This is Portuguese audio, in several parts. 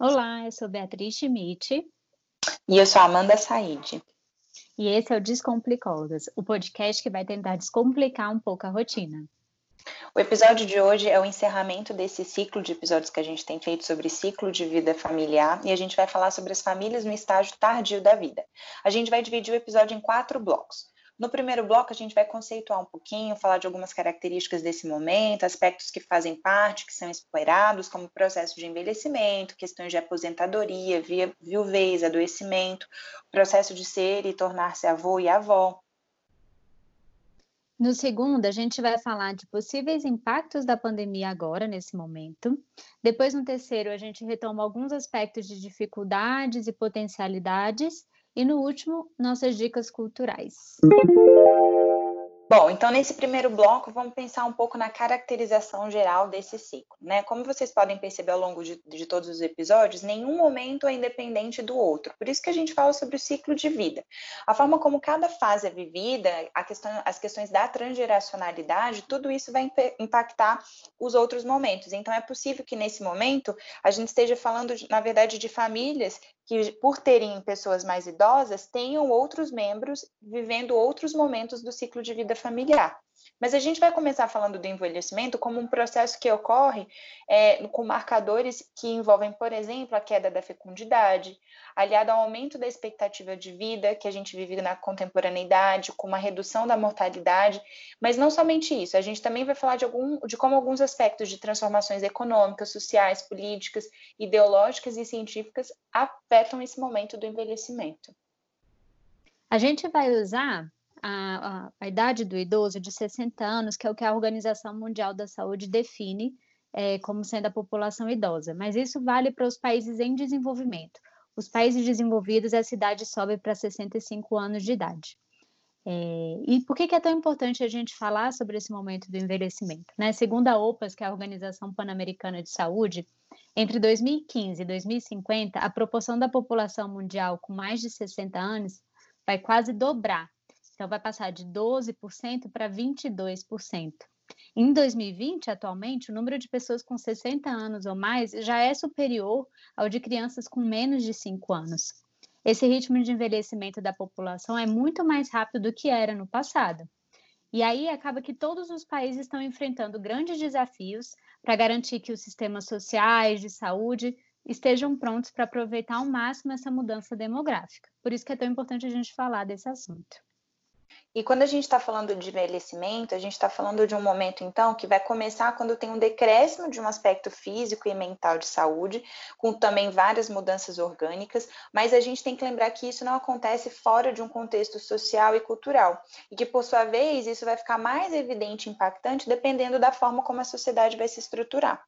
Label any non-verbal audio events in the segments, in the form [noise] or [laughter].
Olá, eu sou Beatriz Schmidt. E eu sou Amanda Said. E esse é o Descomplicólogas, o podcast que vai tentar descomplicar um pouco a rotina. O episódio de hoje é o encerramento desse ciclo de episódios que a gente tem feito sobre ciclo de vida familiar e a gente vai falar sobre as famílias no estágio tardio da vida. A gente vai dividir o episódio em quatro blocos. No primeiro bloco, a gente vai conceituar um pouquinho, falar de algumas características desse momento, aspectos que fazem parte, que são explorados, como processo de envelhecimento, questões de aposentadoria, viuvez, adoecimento, processo de ser e tornar-se avô e avó. No segundo, a gente vai falar de possíveis impactos da pandemia agora, nesse momento. Depois, no terceiro, a gente retoma alguns aspectos de dificuldades e potencialidades. E no último, nossas dicas culturais. Bom, então nesse primeiro bloco vamos pensar um pouco na caracterização geral desse ciclo, né? Como vocês podem perceber ao longo de, de, todos os episódios, nenhum momento é independente do outro. Por isso que a gente fala sobre o ciclo de vida. A forma como cada fase é vivida, questão, as questões da transgeracionalidade, tudo isso vai impactar os outros momentos. Então é possível que nesse momento a gente esteja falando, na verdade, de famílias que, por terem pessoas mais idosas, tenham outros membros vivendo outros momentos do ciclo de vida familiar. Mas a gente vai começar falando do envelhecimento como um processo que ocorre é, com marcadores que envolvem, por exemplo, a queda da fecundidade, aliado ao aumento da expectativa de vida que a gente vive na contemporaneidade, com uma redução da mortalidade. Mas não somente isso, a gente também vai falar de, algum, de como alguns aspectos de transformações econômicas, sociais, políticas, ideológicas e científicas afetam esse momento do envelhecimento. A gente vai usar a, a, a, idade do idoso de 60 anos, que é o que a Organização Mundial da Saúde define é, como sendo a população idosa. Mas isso vale para os países em desenvolvimento. Os países desenvolvidos, essa idade sobe para 65 anos de idade. É, e por que, que, é tão importante a gente falar sobre esse momento do envelhecimento? Né? Segundo a OPAS, que é a Organização Pan-Americana de Saúde, entre 2015 e 2050, a proporção da população mundial com mais de 60 anos vai quase dobrar então, vai passar de 12% para 22%. Em 2020, atualmente, o número de pessoas com 60 anos ou mais já é superior ao de crianças com menos de 5 anos. Esse ritmo de envelhecimento da população é muito mais rápido do que era no passado. E aí acaba que todos os países estão enfrentando grandes desafios para garantir que os sistemas sociais de saúde estejam prontos para aproveitar ao máximo essa mudança demográfica. Por isso que é tão importante a gente falar desse assunto. E quando a gente está falando de envelhecimento, a gente está falando de um momento, então, que vai começar quando tem um decréscimo de um aspecto físico e mental de saúde, com também várias mudanças orgânicas, mas a gente tem que lembrar que isso não acontece fora de um contexto social e cultural, e que, por sua vez, isso vai ficar mais evidente e impactante dependendo da forma como a sociedade vai se estruturar.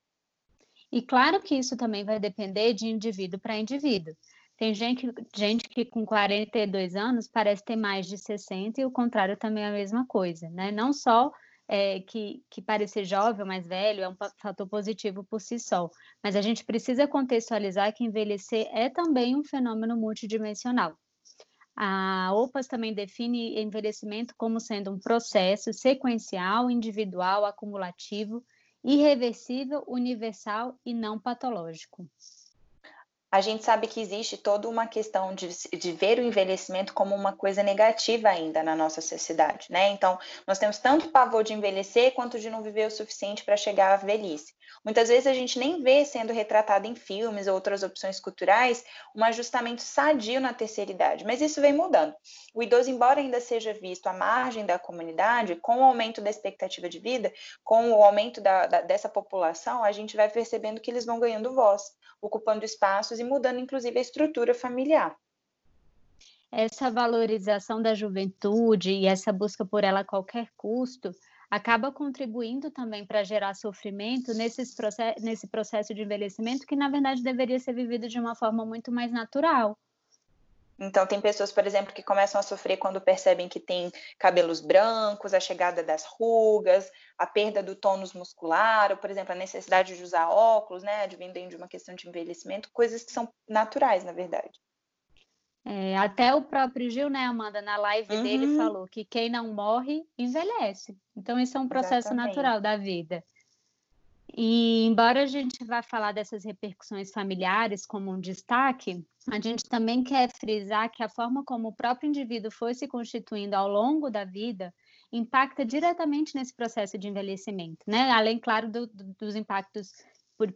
E claro que isso também vai depender de indivíduo para indivíduo. Tem gente, gente que com 42 anos parece ter mais de 60 e o contrário também é a mesma coisa, né? Não só é, que, que parecer jovem ou mais velho é um fator positivo por si só, mas a gente precisa contextualizar que envelhecer é também um fenômeno multidimensional. A OPAS também define envelhecimento como sendo um processo sequencial, individual, acumulativo, irreversível, universal e não patológico a gente sabe que existe toda uma questão de, de, ver o envelhecimento como uma coisa negativa ainda na nossa sociedade, né? Então, nós temos tanto pavor de envelhecer quanto de não viver o suficiente para chegar à velhice. Muitas vezes a gente nem vê sendo retratado em filmes ou outras opções culturais um ajustamento sadio na terceira idade, mas isso vem mudando. O idoso, embora ainda seja visto à margem da comunidade, com o aumento da expectativa de vida, com o aumento da, da, dessa população, a gente vai percebendo que eles vão ganhando voz, ocupando espaços e mudando, inclusive, a estrutura familiar. Essa valorização da juventude e essa busca por ela a qualquer custo acaba contribuindo também para gerar sofrimento nesses process nesse processo de envelhecimento que, na verdade, deveria ser vivido de uma forma muito mais natural. Então, tem pessoas, por exemplo, que começam a sofrer quando percebem que tem cabelos brancos, a chegada das rugas, a perda do tônus muscular, ou, por exemplo, a necessidade de usar óculos, né, advendendo de uma questão de envelhecimento, coisas que são naturais, na verdade. É, até o próprio Gil, né, Amanda, na live uhum. dele falou que quem não morre envelhece. Então, isso é um processo Exatamente. natural da vida. E embora a gente vá falar dessas repercussões familiares como um destaque, a gente também quer frisar que a forma como o próprio indivíduo foi se constituindo ao longo da vida impacta diretamente nesse processo de envelhecimento, né? Além, claro, do, do, dos impactos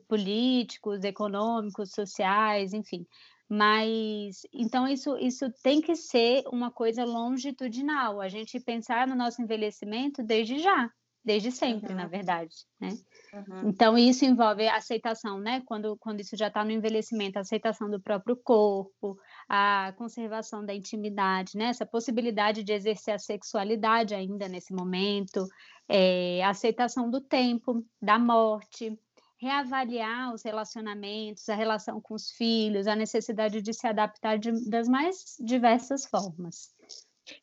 políticos, econômicos, sociais, enfim. Mas então isso, isso tem que ser uma coisa longitudinal, a gente pensar no nosso envelhecimento desde já, desde sempre, uhum. na verdade, né? Uhum. Então isso envolve a aceitação, né? Quando, quando isso já está no envelhecimento, a aceitação do próprio corpo, a conservação da intimidade, né? Essa possibilidade de exercer a sexualidade ainda nesse momento, é, a aceitação do tempo, da morte, reavaliar os relacionamentos, a relação com os filhos, a necessidade de se adaptar de, das mais diversas formas.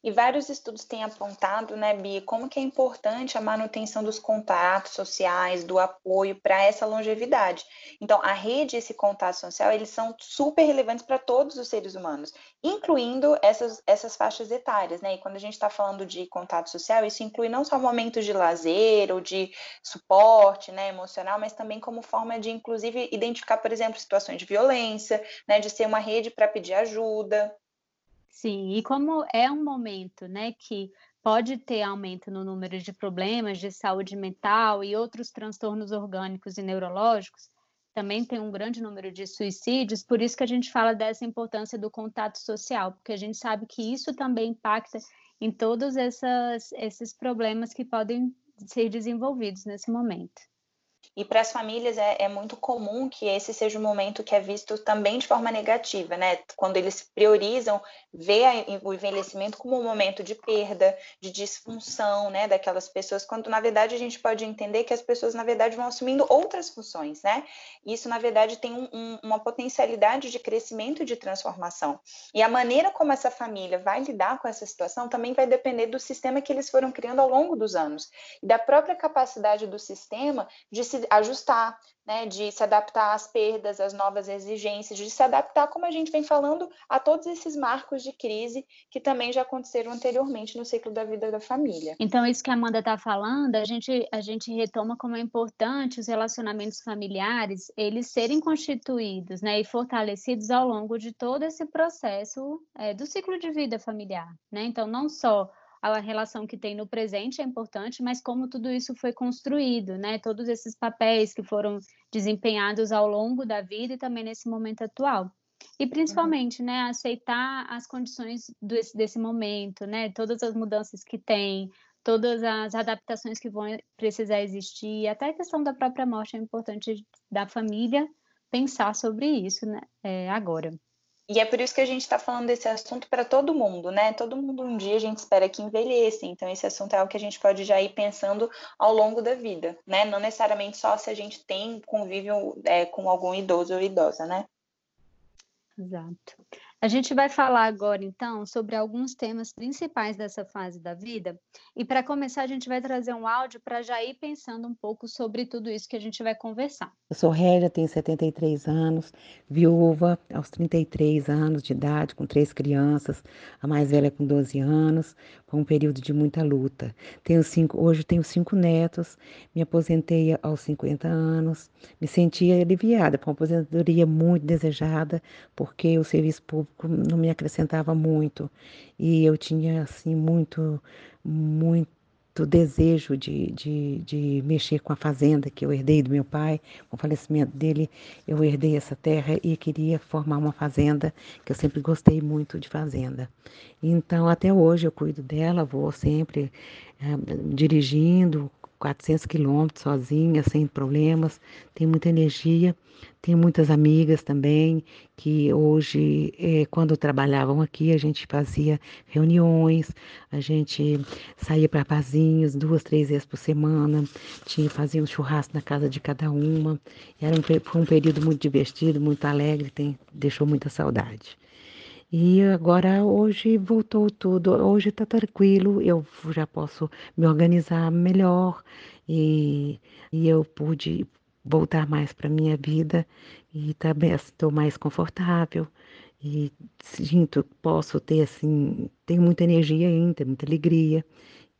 E vários estudos têm apontado, né, Bia, como que é importante a manutenção dos contatos sociais, do apoio para essa longevidade. Então, a rede e esse contato social, eles são super relevantes para todos os seres humanos, incluindo essas, essas faixas etárias, né? E quando a gente está falando de contato social, isso inclui não só momentos de lazer ou de suporte, né, emocional, mas também como forma de, inclusive, identificar, por exemplo, situações de violência, né, de ser uma rede para pedir ajuda. Sim, e como é um momento, né, que pode ter aumento no número de problemas de saúde mental e outros transtornos orgânicos e neurológicos, também tem um grande número de suicídios, por isso que a gente fala dessa importância do contato social, porque a gente sabe que isso também impacta em todos essas, esses problemas que podem ser desenvolvidos nesse momento. E para as famílias é, é, muito comum que esse seja um momento que é visto também de forma negativa, né? Quando eles priorizam ver o envelhecimento como um momento de perda, de disfunção, né? Daquelas pessoas, quando na verdade a gente pode entender que as pessoas na verdade vão assumindo outras funções, né? Isso na verdade tem um, um, uma potencialidade de crescimento e de transformação. E a maneira como essa família vai lidar com essa situação também vai depender do sistema que eles foram criando ao longo dos anos e da própria capacidade do sistema de se ajustar, né, de se adaptar às perdas, às novas exigências, de se adaptar, como a gente vem falando, a todos esses marcos de crise que também já aconteceram anteriormente no ciclo da vida da família. Então, isso que a Amanda está falando, a gente, a gente retoma como é importante os relacionamentos familiares, eles serem constituídos né, e fortalecidos ao longo de todo esse processo é, do ciclo de vida familiar. Né? Então, não só a relação que tem no presente é importante, mas como tudo isso foi construído, né? Todos esses papéis que foram desempenhados ao longo da vida e também nesse momento atual. E principalmente, né, aceitar as condições desse, desse momento, né? Todas as mudanças que tem, todas as adaptações que vão precisar existir, até a questão da própria morte é importante da família pensar sobre isso, né, é, agora. E é por isso que a gente está falando desse assunto para todo mundo, né? Todo mundo um dia a gente espera que envelheça, então esse assunto é algo que a gente pode já ir pensando ao longo da vida, né? Não necessariamente só se a gente tem convívio é, com algum idoso ou idosa, né? Exato. A gente vai falar agora, então, sobre alguns temas principais dessa fase da vida. E para começar, a gente vai trazer um áudio para já ir pensando um pouco sobre tudo isso que a gente vai conversar. Eu sou Régia, tenho 73 anos, viúva aos 33 anos de idade, com três crianças, a mais velha com 12 anos. Foi um período de muita luta. Tenho cinco, hoje tenho cinco netos, me aposentei aos 50 anos, me sentia aliviada, foi uma aposentadoria muito desejada, porque o serviço público não me acrescentava muito. E eu tinha, assim, muito, muito desejo de, de, de mexer com a fazenda que eu herdei do meu pai. Com o falecimento dele, eu herdei essa terra e queria formar uma fazenda, que eu sempre gostei muito de fazenda. Então, até hoje eu cuido dela, vou sempre é, dirigindo, 400 quilômetros sozinha, sem problemas, tem muita energia, tem muitas amigas também, que hoje, eh, quando trabalhavam aqui, a gente fazia reuniões, a gente saía para pazinhos duas, três vezes por semana, tinha, fazia um churrasco na casa de cada uma, era um, foi um período muito divertido, muito alegre, tem, deixou muita saudade. E agora hoje voltou tudo, hoje está tranquilo, eu já posso me organizar melhor e, e eu pude voltar mais para minha vida e também estou mais confortável e sinto posso ter assim tenho muita energia ainda muita alegria.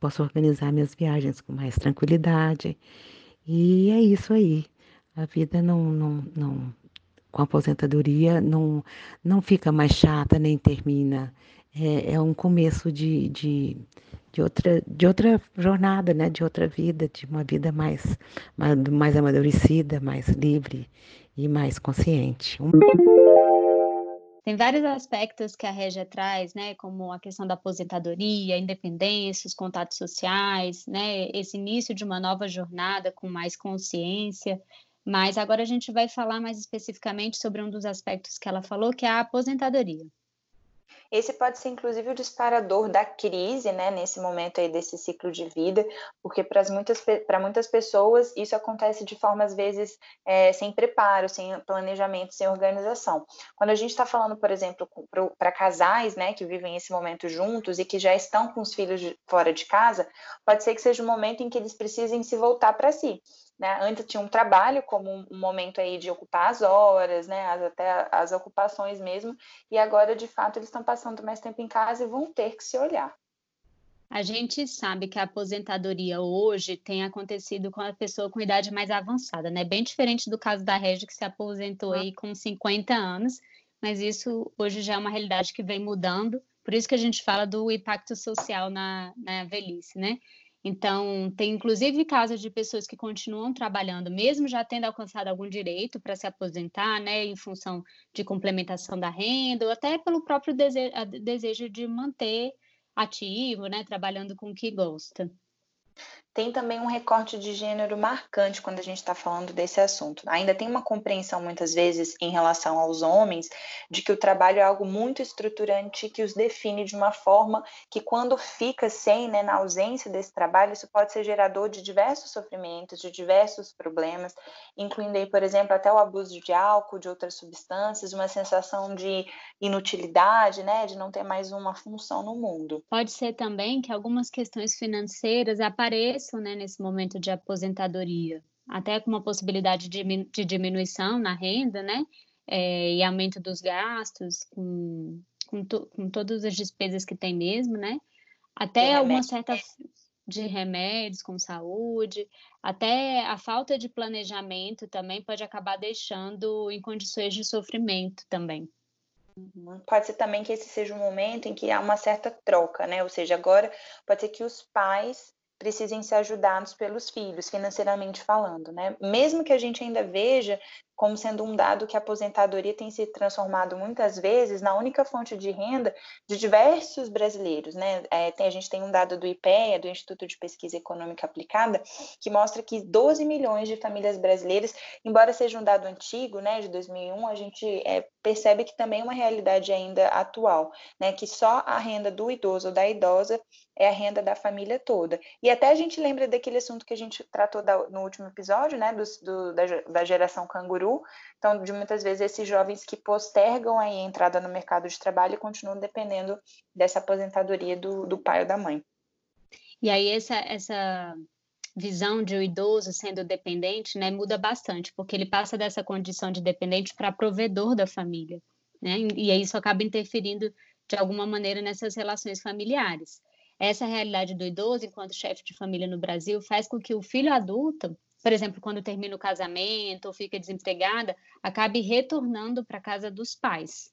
Posso organizar minhas viagens com mais tranquilidade. E é isso aí. A vida não, não, não com a aposentadoria não, não fica mais chata nem termina. É, é um começo de, de, de, outra, de outra jornada, né? de outra vida, de uma vida mais, mais, mais amadurecida, mais livre e mais consciente. Tem vários aspectos que a Regia traz, né, como a questão da aposentadoria, independência, os contatos sociais, né, esse início de uma nova jornada com mais consciência. Mas agora a gente vai falar mais especificamente sobre um dos aspectos que ela falou, que é a aposentadoria. Esse pode ser, inclusive, o disparador da crise, né, nesse momento aí desse ciclo de vida, porque para muitas, muitas pessoas isso acontece de forma, às vezes, é, sem preparo, sem planejamento, sem organização. Quando a gente está falando, por exemplo, para casais, né, que vivem esse momento juntos e que já estão com os filhos de, fora de casa, pode ser que seja um momento em que eles precisem se voltar para si. Né? Antes tinha um trabalho como um momento aí de ocupar as horas, né? As, até as ocupações mesmo, e agora de fato eles estão passando mais tempo em casa e vão ter que se olhar. A gente sabe que a aposentadoria hoje tem acontecido com a pessoa com idade mais avançada, né? Bem diferente do caso da Regi, que se aposentou aí com 50 anos, mas isso hoje já é uma realidade que vem mudando, por isso que a gente fala do impacto social na, na velhice, né? Então, tem inclusive casos de pessoas que continuam trabalhando, mesmo já tendo alcançado algum direito para se aposentar, né, em função de complementação da renda, ou até pelo próprio desejo, de manter ativo, né, trabalhando com o que gosta tem também um recorte de gênero marcante quando a gente está falando desse assunto. Ainda tem uma compreensão, muitas vezes, em relação aos homens, de que o trabalho é algo muito estruturante que os define de uma forma que, quando fica sem, né, na ausência desse trabalho, isso pode ser gerador de diversos sofrimentos, de diversos problemas, incluindo aí, por exemplo, até o abuso de álcool, de outras substâncias, uma sensação de inutilidade, né, de não ter mais uma função no mundo. Pode ser também que algumas questões financeiras preço né, nesse momento de aposentadoria, até com uma possibilidade de, de diminuição na renda, né? É, e aumento dos gastos, com, com, to, com, todas as despesas que tem mesmo, né? Até alguma certa de remédios com saúde, até a falta de planejamento também pode acabar deixando em condições de sofrimento também. Pode ser também que esse seja um momento em que há uma certa troca, né? Ou seja, agora pode ser que os pais precisem ser ajudados pelos filhos, financeiramente falando, né? Mesmo que a gente ainda veja como sendo um dado que a aposentadoria tem se transformado muitas vezes na única fonte de renda de diversos brasileiros. Né? É, tem, a gente tem um dado do IPEA, do Instituto de Pesquisa Econômica Aplicada, que mostra que 12 milhões de famílias brasileiras, embora seja um dado antigo, né, de 2001, a gente é, percebe que também é uma realidade ainda atual, né, que só a renda do idoso ou da idosa é a renda da família toda. E até a gente lembra daquele assunto que a gente tratou da, no último episódio, né, do, do da, da geração canguru, então, de muitas vezes, esses jovens que postergam a entrada no mercado de trabalho continuam dependendo dessa aposentadoria do, do pai ou da mãe. E aí, essa, essa visão de o um idoso sendo dependente né, muda bastante, porque ele passa dessa condição de dependente para provedor da família. Né? E isso acaba interferindo de alguma maneira nessas relações familiares. Essa realidade do idoso, enquanto chefe de família no Brasil, faz com que o filho adulto por exemplo, quando termina o casamento ou fica desempregada, acabe retornando para a casa dos pais.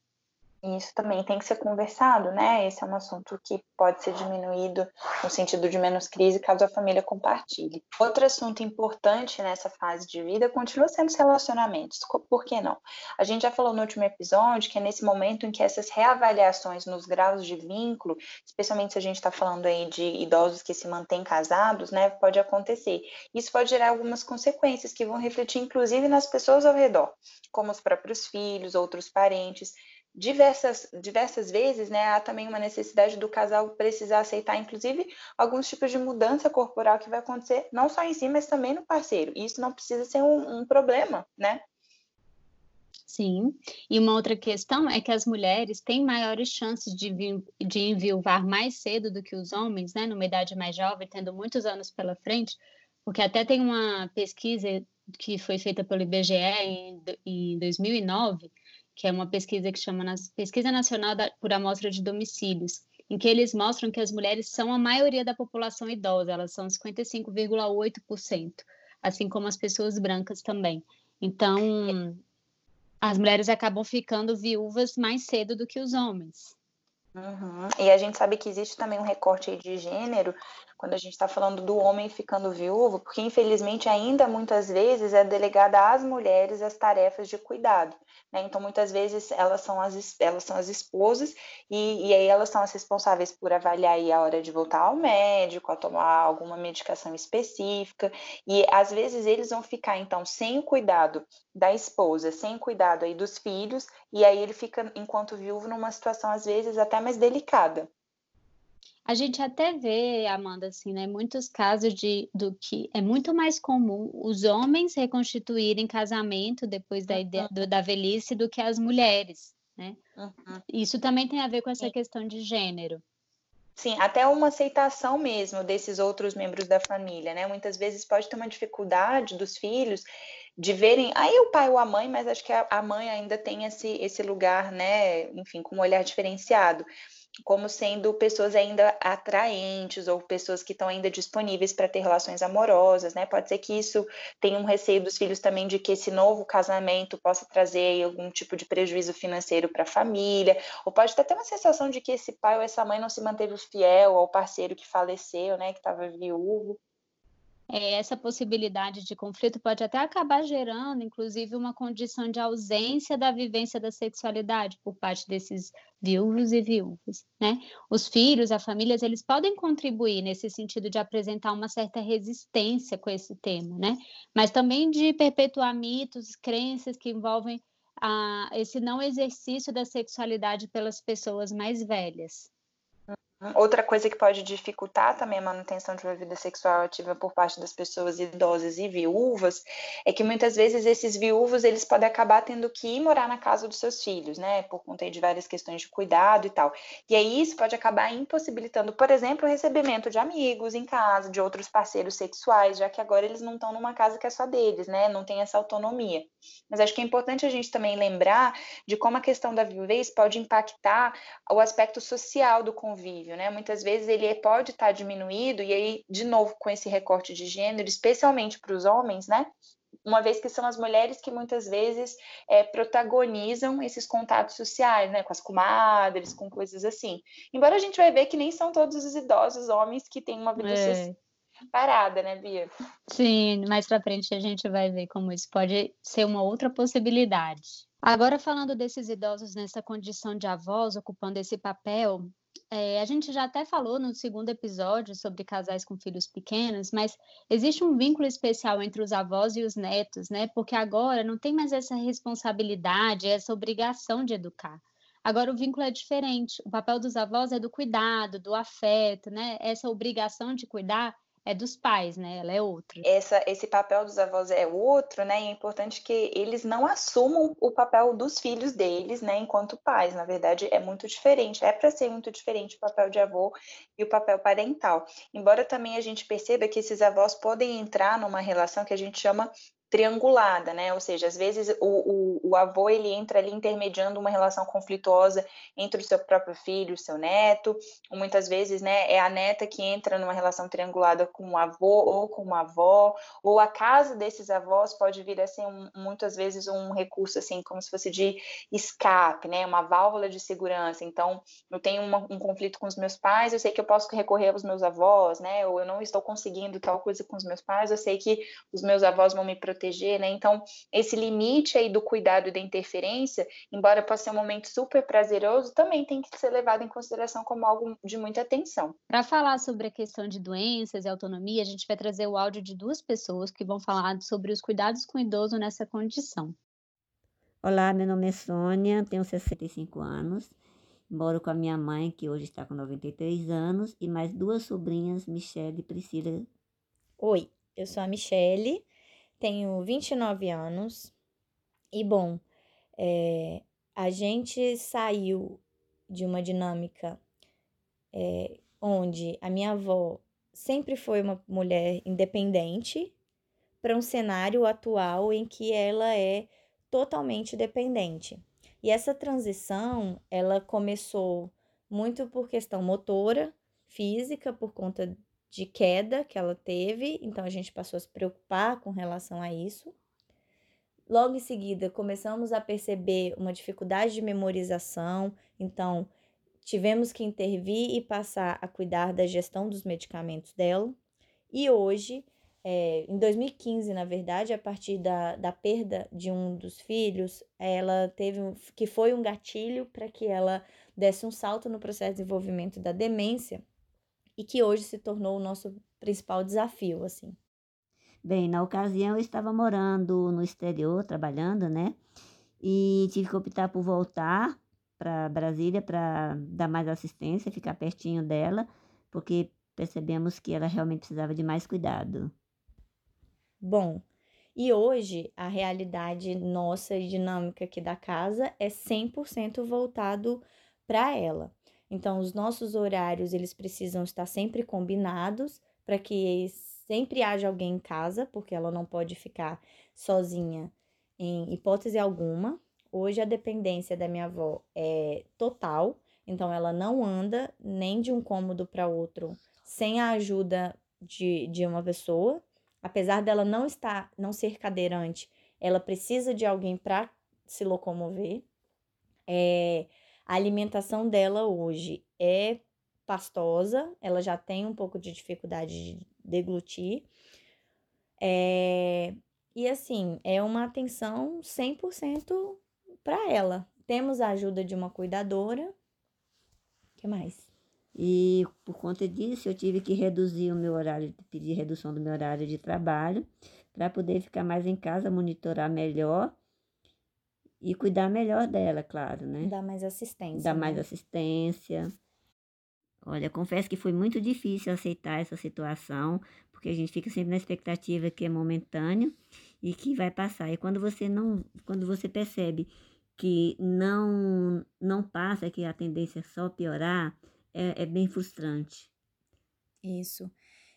Isso também tem que ser conversado, né? Esse é um assunto que pode ser diminuído no sentido de menos crise caso a família compartilhe. Outro assunto importante nessa fase de vida continua sendo os relacionamentos. Por que não? A gente já falou no último episódio que é nesse momento em que essas reavaliações nos graus de vínculo, especialmente se a gente está falando aí de idosos que se mantêm casados, né? Pode acontecer. Isso pode gerar algumas consequências que vão refletir, inclusive, nas pessoas ao redor, como os próprios filhos, outros parentes diversas, diversas vezes, né, há também uma necessidade do casal precisar aceitar, inclusive, alguns tipos de mudança corporal que vai acontecer, não só em si, mas também no parceiro. E isso não precisa ser um, um problema, né? Sim, e uma outra questão é que as mulheres têm maiores chances de, de enviuvar mais cedo do que os homens, né, numa idade mais jovem, tendo muitos anos pela frente, porque até tem uma pesquisa que foi feita pelo IBGE em, em 2009, que é uma pesquisa que chama Pesquisa Nacional por Amostra de Domicílios, em que eles mostram que as mulheres são a maioria da população idosa, elas são 55,8%. assim como as pessoas brancas também. Então, as mulheres acabam ficando viúvas mais cedo do que os homens. Uhum. E a gente sabe que existe também um recorte de gênero quando a gente está falando do homem ficando viúvo, porque infelizmente ainda muitas vezes é delegada às mulheres as tarefas de cuidado. Né? Então, muitas vezes elas são as, elas são as esposas e, e aí elas são as responsáveis por avaliar a hora de voltar ao médico, a tomar alguma medicação específica. E às vezes eles vão ficar, então, sem o cuidado da esposa, sem o cuidado aí dos filhos, e aí ele fica, enquanto viúvo, numa situação, às vezes, até mais delicada. A gente até vê, Amanda, assim, né, muitos casos de do que é muito mais comum os homens reconstituírem casamento depois da, ideia, do, da velhice do que as mulheres, né? Uhum. Isso também tem a ver com essa Sim. questão de gênero. Sim, até uma aceitação mesmo desses outros membros da família, né? Muitas vezes pode ter uma dificuldade dos filhos de verem aí o pai ou a mãe, mas acho que a mãe ainda tem esse, esse lugar, né? Enfim, com um olhar diferenciado como sendo pessoas ainda atraentes ou pessoas que estão ainda disponíveis para ter relações amorosas, né? Pode ser que isso tenha um receio dos filhos também de que esse novo casamento possa trazer algum tipo de prejuízo financeiro para a família, ou pode até uma sensação de que esse pai ou essa mãe não se manteve fiel ao parceiro que faleceu, né? Que estava viúvo é, essa possibilidade de conflito pode até acabar gerando, inclusive, uma condição de ausência da vivência da sexualidade por parte desses viúvos e viúvas, né? Os filhos, as famílias, eles podem contribuir nesse sentido de apresentar uma certa resistência com esse tema, né? Mas também de perpetuar mitos, crenças que envolvem a, esse não exercício da sexualidade pelas pessoas mais velhas. Outra coisa que pode dificultar também a manutenção de uma vida sexual ativa por parte das pessoas idosas e viúvas é que muitas vezes esses viúvos eles podem acabar tendo que ir morar na casa dos seus filhos, né, por conta de várias questões de cuidado e tal. E aí isso pode acabar impossibilitando, por exemplo, o recebimento de amigos em casa, de outros parceiros sexuais, já que agora eles não estão numa casa que é só deles, né, não tem essa autonomia. Mas acho que é importante a gente também lembrar de como a questão da viuvez pode impactar o aspecto social do convívio né? Muitas vezes ele pode estar tá diminuído, e aí, de novo, com esse recorte de gênero, especialmente para os homens, né? Uma vez que são as mulheres que muitas vezes é, protagonizam esses contatos sociais, né? Com as comadres, com coisas assim. Embora a gente vai ver que nem são todos os idosos homens que têm uma vida é. parada, né, Bia? Sim, mais para frente a gente vai ver como isso pode ser uma outra possibilidade. Agora, falando desses idosos nessa condição de avós, ocupando esse papel, é, a gente já até falou no segundo episódio sobre casais com filhos pequenos, mas existe um vínculo especial entre os avós e os netos, né? Porque agora não tem mais essa responsabilidade, essa obrigação de educar. Agora o vínculo é diferente. O papel dos avós é do cuidado, do afeto, né? Essa obrigação de cuidar é dos pais, né? Ela é outra. Essa, esse papel dos avós é outro, né? E é importante que eles não assumam o papel dos filhos deles, né? Enquanto pais, na verdade, é muito diferente. É para ser muito diferente o papel de avô e o papel parental. Embora também a gente perceba que esses avós podem entrar numa relação que a gente chama triangulada, né? Ou seja, às vezes o, o, o, avô ele entra ali intermediando uma relação conflituosa entre o seu próprio filho o seu neto. Muitas vezes, né, é a neta que entra numa relação triangulada com o avô ou com uma avó. Ou a casa desses avós pode vir a ser um, muitas vezes um recurso assim, como se fosse de escape, né? Uma válvula de segurança. Então, eu tenho uma, um conflito com os meus pais, eu sei que eu posso recorrer aos meus avós, né? Ou eu não estou conseguindo tal coisa com os meus pais, eu sei que os meus avós vão me proteger proteger, né? Então, esse limite aí do cuidado e da interferência, embora possa ser um momento super prazeroso, também tem que ser levado em consideração como algo de muita atenção. Para falar sobre a questão de doenças e autonomia, a gente vai trazer o áudio de duas pessoas que vão falar sobre os cuidados com o idoso nessa condição. Olá, meu nome é Sônia, tenho 65 anos, moro com a minha mãe, que hoje está com 93 anos, e mais duas sobrinhas, Michelle e Priscila. Oi, eu sou a Michelle, tenho 29 anos e, bom, é, a gente saiu de uma dinâmica é, onde a minha avó sempre foi uma mulher independente para um cenário atual em que ela é totalmente dependente. E essa transição, ela começou muito por questão motora, física, por conta de queda que ela teve, então a gente passou a se preocupar com relação a isso. Logo em seguida, começamos a perceber uma dificuldade de memorização, então tivemos que intervir e passar a cuidar da gestão dos medicamentos dela. E hoje, é, em 2015, na verdade, a partir da, da perda de um dos filhos, ela teve que foi um gatilho para que ela desse um salto no processo de desenvolvimento da demência e que hoje se tornou o nosso principal desafio, assim. Bem, na ocasião eu estava morando no exterior, trabalhando, né? E tive que optar por voltar para Brasília para dar mais assistência, ficar pertinho dela, porque percebemos que ela realmente precisava de mais cuidado. Bom, e hoje a realidade nossa e dinâmica aqui da casa é 100% voltado para ela. Então, os nossos horários, eles precisam estar sempre combinados para que sempre haja alguém em casa, porque ela não pode ficar sozinha em hipótese alguma. Hoje a dependência da minha avó é total, então ela não anda nem de um cômodo para outro sem a ajuda de, de uma pessoa. Apesar dela não estar, não ser cadeirante, ela precisa de alguém para se locomover. É, a alimentação dela hoje é pastosa, ela já tem um pouco de dificuldade de deglutir. É, e assim, é uma atenção 100% para ela. Temos a ajuda de uma cuidadora. Que mais? E por conta disso, eu tive que reduzir o meu horário, pedir redução do meu horário de trabalho, para poder ficar mais em casa, monitorar melhor e cuidar melhor dela, claro, né? Dar mais assistência. Dar né? mais assistência. Olha, confesso que foi muito difícil aceitar essa situação, porque a gente fica sempre na expectativa que é momentâneo e que vai passar. E quando você não, quando você percebe que não não passa, que a tendência é só piorar, é, é bem frustrante. Isso.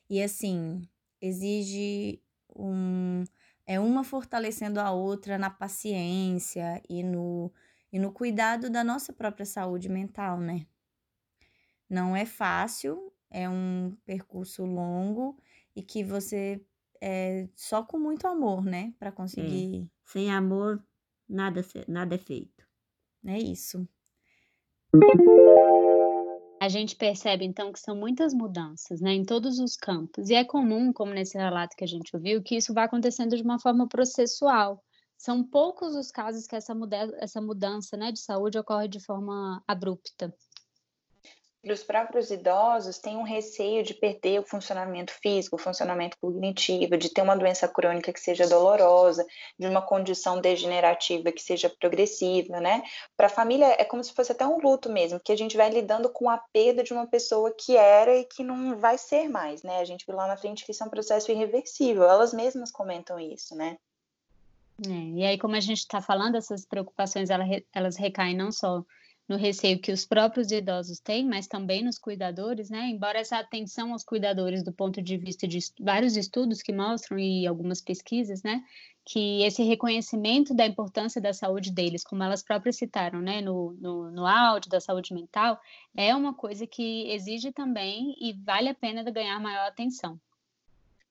E assim, exige um é uma fortalecendo a outra na paciência e no e no cuidado da nossa própria saúde mental, né? Não é fácil, é um percurso longo e que você é só com muito amor, né, para conseguir. É. Sem amor, nada, nada é feito. É isso. A gente percebe então que são muitas mudanças, né, em todos os campos. E é comum, como nesse relato que a gente ouviu, que isso vá acontecendo de uma forma processual. São poucos os casos que essa, muda essa mudança né, de saúde ocorre de forma abrupta os próprios idosos têm um receio de perder o funcionamento físico, o funcionamento cognitivo, de ter uma doença crônica que seja dolorosa, de uma condição degenerativa que seja progressiva, né? Para a família é como se fosse até um luto mesmo, que a gente vai lidando com a perda de uma pessoa que era e que não vai ser mais, né? A gente viu lá na frente que isso é um processo irreversível, elas mesmas comentam isso, né? É, e aí, como a gente está falando, essas preocupações elas, recaem não só no receio que os próprios idosos têm, mas também nos cuidadores, né? Embora essa atenção aos cuidadores, do ponto de vista de vários estudos que mostram e algumas pesquisas, né? Que esse reconhecimento da importância da saúde deles, como elas próprias citaram, né? No, no, no áudio da saúde mental, é uma coisa que exige também e vale a pena ganhar maior atenção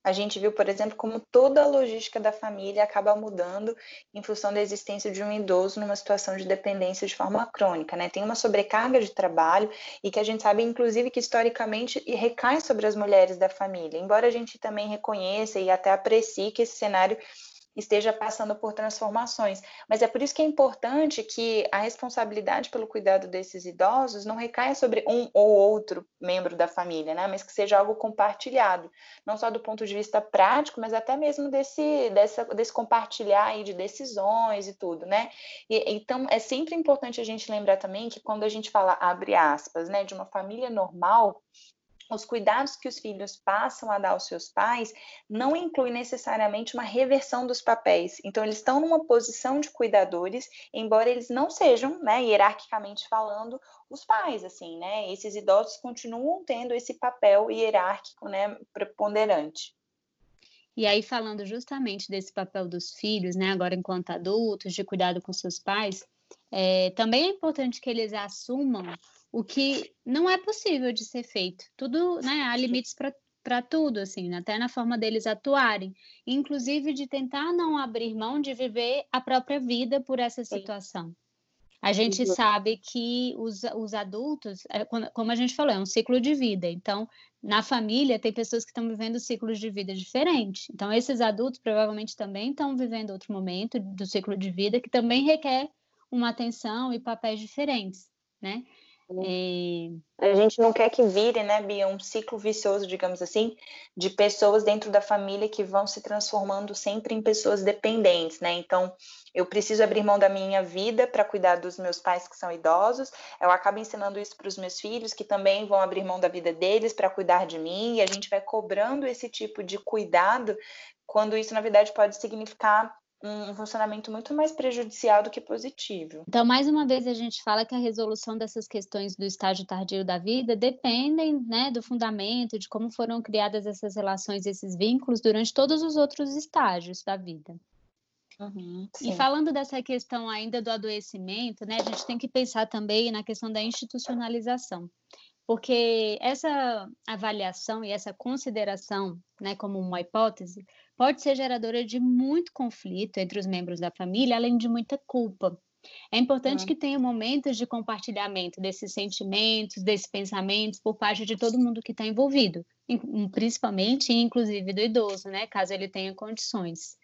a gente viu, por exemplo, como toda a logística da família acaba mudando em função da existência de um idoso numa situação de dependência de forma crônica, né? Tem uma sobrecarga de trabalho e que a gente sabe, inclusive, que historicamente recai sobre as mulheres da família. Embora a gente também reconheça e até aprecie que esse cenário esteja passando por transformações. Mas é por isso que é importante que a responsabilidade pelo cuidado desses idosos não recaia sobre um ou outro membro da família, né? Mas que seja algo compartilhado, não só do ponto de vista prático, mas até mesmo desse, dessa, desse compartilhar aí de decisões e tudo, né? E, então é sempre importante a gente lembrar também que quando a gente fala abre aspas, né, de uma família normal, os cuidados que os filhos passam a dar aos seus pais não inclui necessariamente uma reversão dos papéis. Então, eles estão numa posição de cuidadores, embora eles não sejam, né, hierarquicamente falando, os pais, assim, né? Esses idosos continuam tendo esse papel hierárquico, né, preponderante. E aí, falando justamente desse papel dos filhos, né, agora enquanto adultos, de cuidado com seus pais, é, também é importante que eles assumam o que não é possível de ser feito. Tudo, né, há limites para para tudo, assim, até na forma deles atuarem, inclusive de tentar não abrir mão de viver a própria vida por essa situação. A gente uhum. sabe que os, os adultos, é, como a gente falou, é um ciclo de vida. Então, na família, tem pessoas que estão vivendo ciclos de vida diferentes. Então, esses adultos provavelmente também estão vivendo outro momento do ciclo de vida que também requer uma atenção e papéis diferentes, né? E... A gente não quer que vire, né, Bia, um ciclo vicioso, digamos assim, de pessoas dentro da família que vão se transformando sempre em pessoas dependentes, né? Então, eu preciso abrir mão da minha vida para cuidar dos meus pais que são idosos. Eu acabo ensinando isso para os meus filhos, que também vão abrir mão da vida deles para cuidar de mim, e a gente vai cobrando esse tipo de cuidado, quando isso, na verdade, pode significar um funcionamento muito mais prejudicial do que positivo. Então, mais uma vez, a gente fala que a resolução dessas questões do estágio tardio da vida dependem né, do fundamento, de como foram criadas essas relações, esses vínculos durante todos os outros estágios da vida. Uhum, e falando dessa questão ainda do adoecimento, né, a gente tem que pensar também na questão da institucionalização porque essa avaliação e essa consideração, né, como uma hipótese, pode ser geradora de muito conflito entre os membros da família, além de muita culpa. É importante que tenha momentos de compartilhamento desses sentimentos, desses pensamentos por parte de todo mundo que está envolvido, principalmente, inclusive do idoso, né, caso ele tenha condições.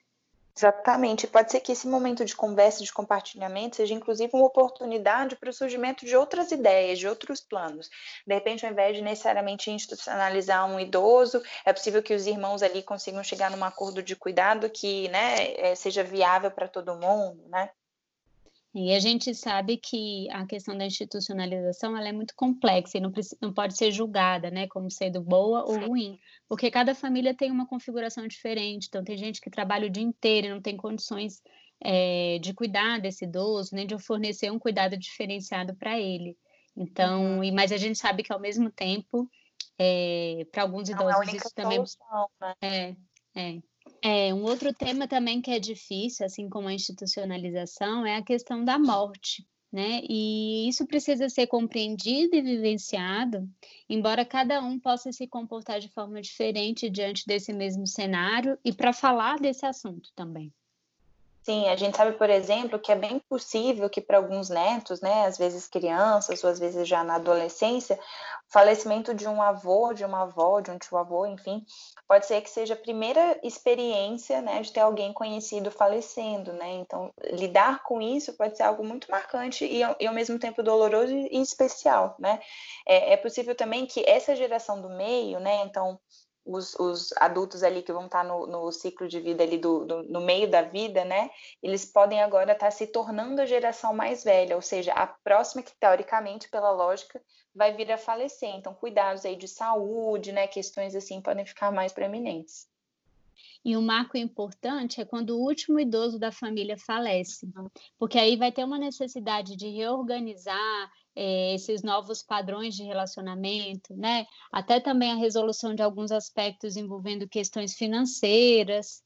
Exatamente. Pode ser que esse momento de conversa, de compartilhamento, seja inclusive uma oportunidade para o surgimento de outras ideias, de outros planos. De repente, ao invés de necessariamente institucionalizar um idoso, é possível que os irmãos ali consigam chegar num acordo de cuidado que né, é, seja viável para todo mundo, né? E a gente sabe que a questão da institucionalização ela é muito complexa e não, não pode ser julgada né, como sendo boa ou ruim, porque cada família tem uma configuração diferente. Então, tem gente que trabalha o dia inteiro e não tem condições é, de cuidar desse idoso, nem de fornecer um cuidado diferenciado para ele. Então, uhum. e, mas a gente sabe que ao mesmo tempo, é, para alguns idosos, é isso também. Solução, né? É, é. Um outro tema também que é difícil, assim como a institucionalização, é a questão da morte, né? E isso precisa ser compreendido e vivenciado, embora cada um possa se comportar de forma diferente diante desse mesmo cenário e para falar desse assunto também. Sim, a gente sabe, por exemplo, que é bem possível que para alguns netos, né, às vezes crianças ou às vezes já na adolescência, o falecimento de um avô, de uma avó, de um tio-avô, enfim, pode ser que seja a primeira experiência, né, de ter alguém conhecido falecendo, né? Então, lidar com isso pode ser algo muito marcante e, e ao mesmo tempo doloroso e especial, né? É, é possível também que essa geração do meio, né, então os, os, adultos ali que vão estar no, no ciclo de vida ali do, do, no meio da vida, né? Eles podem agora estar se tornando a geração mais velha, ou seja, a próxima que teoricamente, pela lógica, vai vir a falecer. Então, cuidados aí de saúde, né? Questões assim podem ficar mais preeminentes. E um marco importante é quando o último idoso da família falece, porque aí vai ter uma necessidade de reorganizar é, esses novos padrões de relacionamento, né? Até também a resolução de alguns aspectos envolvendo questões financeiras.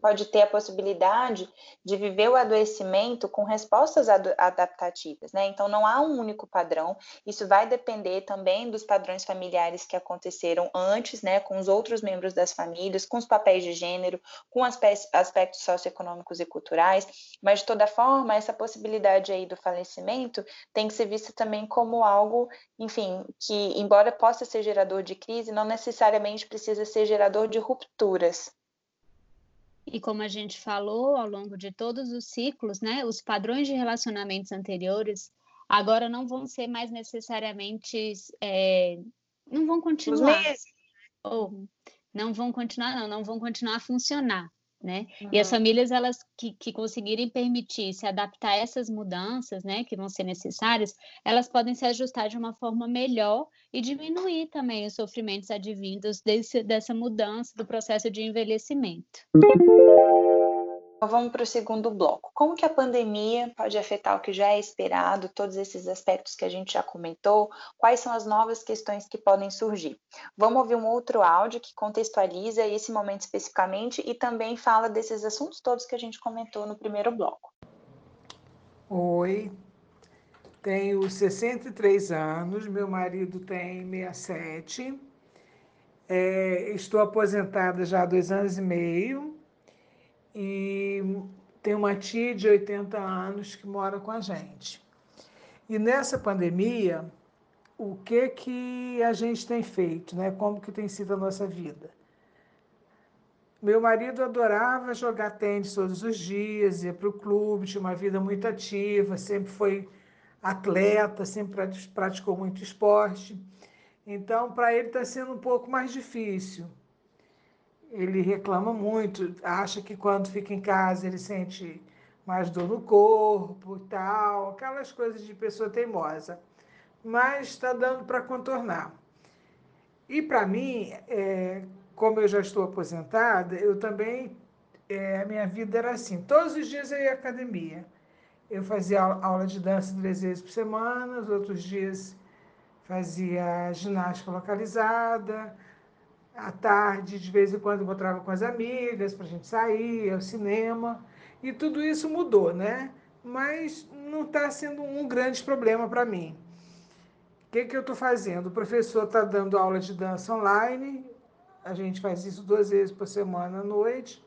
Pode ter a possibilidade de viver o adoecimento com respostas ad adaptativas, né? Então, não há um único padrão, isso vai depender também dos padrões familiares que aconteceram antes, né? Com os outros membros das famílias, com os papéis de gênero, com aspectos socioeconômicos e culturais, mas de toda forma, essa possibilidade aí do falecimento tem que ser vista também como algo, enfim, que, embora possa ser gerador de crise, não necessariamente precisa ser gerador de rupturas. E como a gente falou ao longo de todos os ciclos, né, os padrões de relacionamentos anteriores agora não vão ser mais necessariamente, é, não vão continuar. Ou não vão continuar, não, não vão continuar a funcionar né? Uhum. E as famílias elas que, que conseguirem permitir se adaptar a essas mudanças, né, que vão ser necessárias, elas podem se ajustar de uma forma melhor e diminuir também os sofrimentos advindos desse, dessa mudança do processo de envelhecimento. Então, vamos para o segundo bloco. Como que a pandemia pode afetar o que já é esperado, todos esses aspectos que a gente já comentou? Quais são as novas questões que podem surgir? Vamos ouvir um outro áudio que contextualiza esse momento especificamente e também fala desses assuntos todos que a gente comentou no primeiro bloco. Oi, tenho 63 anos, meu marido tem 67. É, estou aposentada já há dois anos e meio e tenho uma tia de 80 anos que mora com a gente. E nessa pandemia, o que que a gente tem feito, né? Como que tem sido a nossa vida? Meu marido adorava jogar tênis todos os dias, ia para o clube, tinha uma vida muito ativa, sempre foi atleta, sempre praticou muito esporte. Então, para ele está sendo um pouco mais difícil. Ele reclama muito, acha que quando fica em casa ele sente mais dor no corpo e tal, aquelas coisas de pessoa teimosa. Mas está dando para contornar. E para mim, é, como eu já estou aposentada, eu também, é, a minha vida era assim, todos os dias eu ia à academia. Eu fazia aula de dança três vezes por semana, os outros dias fazia ginástica localizada, à tarde, de vez em quando, encontrava com as amigas para a gente sair, ao cinema. E tudo isso mudou, né? Mas não está sendo um grande problema para mim. O que, que eu estou fazendo? O professor está dando aula de dança online, a gente faz isso duas vezes por semana à noite.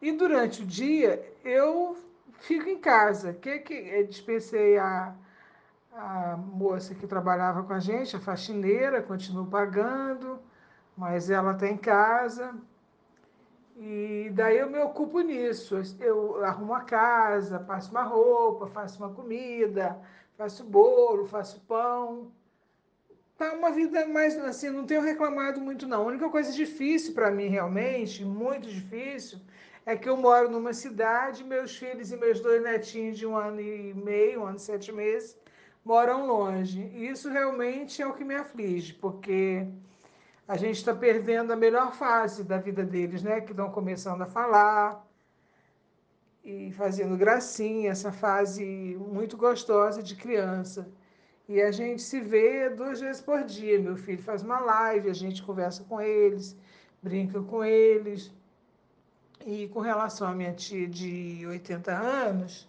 E durante o dia eu fico em casa. Que, que eu dispensei a, a moça que trabalhava com a gente, a faxineira, continuo pagando, mas ela está em casa. E daí eu me ocupo nisso. Eu arrumo a casa, passo uma roupa, faço uma comida, faço bolo, faço pão. Tá uma vida mais assim, não tenho reclamado muito não. A única coisa difícil para mim realmente, muito difícil, é que eu moro numa cidade, meus filhos e meus dois netinhos de um ano e meio, um ano e sete meses, moram longe. E isso realmente é o que me aflige, porque a gente está perdendo a melhor fase da vida deles, né? Que estão começando a falar e fazendo gracinha, essa fase muito gostosa de criança. E a gente se vê duas vezes por dia. Meu filho faz uma live, a gente conversa com eles, brinca com eles. E com relação à minha tia de 80 anos,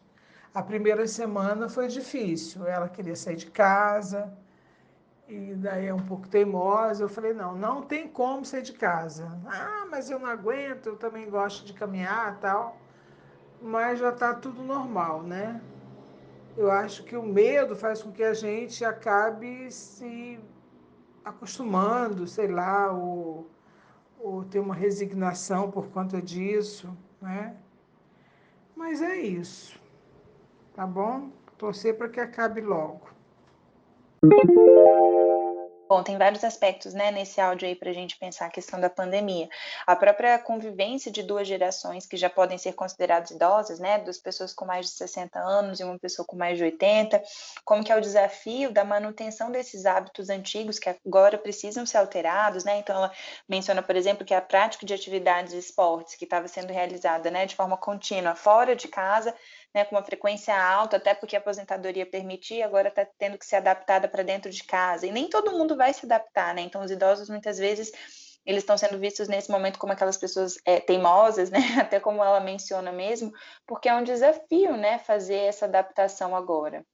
a primeira semana foi difícil. Ela queria sair de casa, e daí é um pouco teimosa. Eu falei: não, não tem como sair de casa. Ah, mas eu não aguento, eu também gosto de caminhar tal. Mas já está tudo normal, né? Eu acho que o medo faz com que a gente acabe se acostumando, sei lá, ou, ou ter uma resignação por conta disso, né? Mas é isso, tá bom? Torcer para que acabe logo. Bom, tem vários aspectos né, nesse áudio aí para a gente pensar a questão da pandemia. A própria convivência de duas gerações que já podem ser consideradas idosas, né? Duas pessoas com mais de 60 anos e uma pessoa com mais de 80, como que é o desafio da manutenção desses hábitos antigos que agora precisam ser alterados, né? Então ela menciona, por exemplo, que a prática de atividades e esportes que estava sendo realizada né, de forma contínua fora de casa né, com uma frequência alta, até porque a aposentadoria permitia, agora está tendo que ser adaptada para dentro de casa. E nem todo mundo vai se adaptar, né? Então, os idosos, muitas vezes, eles estão sendo vistos nesse momento como aquelas pessoas é, teimosas, [laughs] né? Até como ela menciona mesmo, porque é um desafio, né? Fazer essa adaptação agora.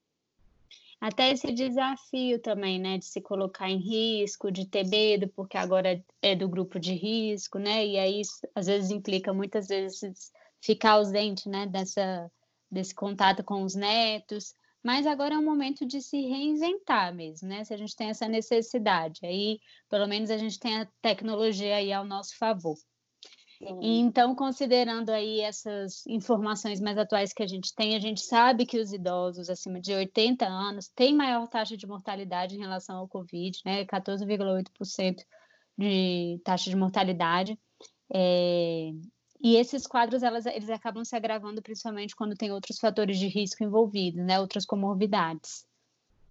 Até esse desafio também, né? De se colocar em risco, de ter medo, porque agora é do grupo de risco, né? E aí, às vezes, implica muitas vezes ficar ausente, né? Dessa desse contato com os netos, mas agora é um momento de se reinventar mesmo, né? Se a gente tem essa necessidade, aí pelo menos a gente tem a tecnologia aí ao nosso favor. E, então, considerando aí essas informações mais atuais que a gente tem, a gente sabe que os idosos acima de 80 anos têm maior taxa de mortalidade em relação ao Covid, né? 14,8% de taxa de mortalidade. É, e esses quadros, elas, eles acabam se agravando principalmente quando tem outros fatores de risco envolvidos, né? Outras comorbidades.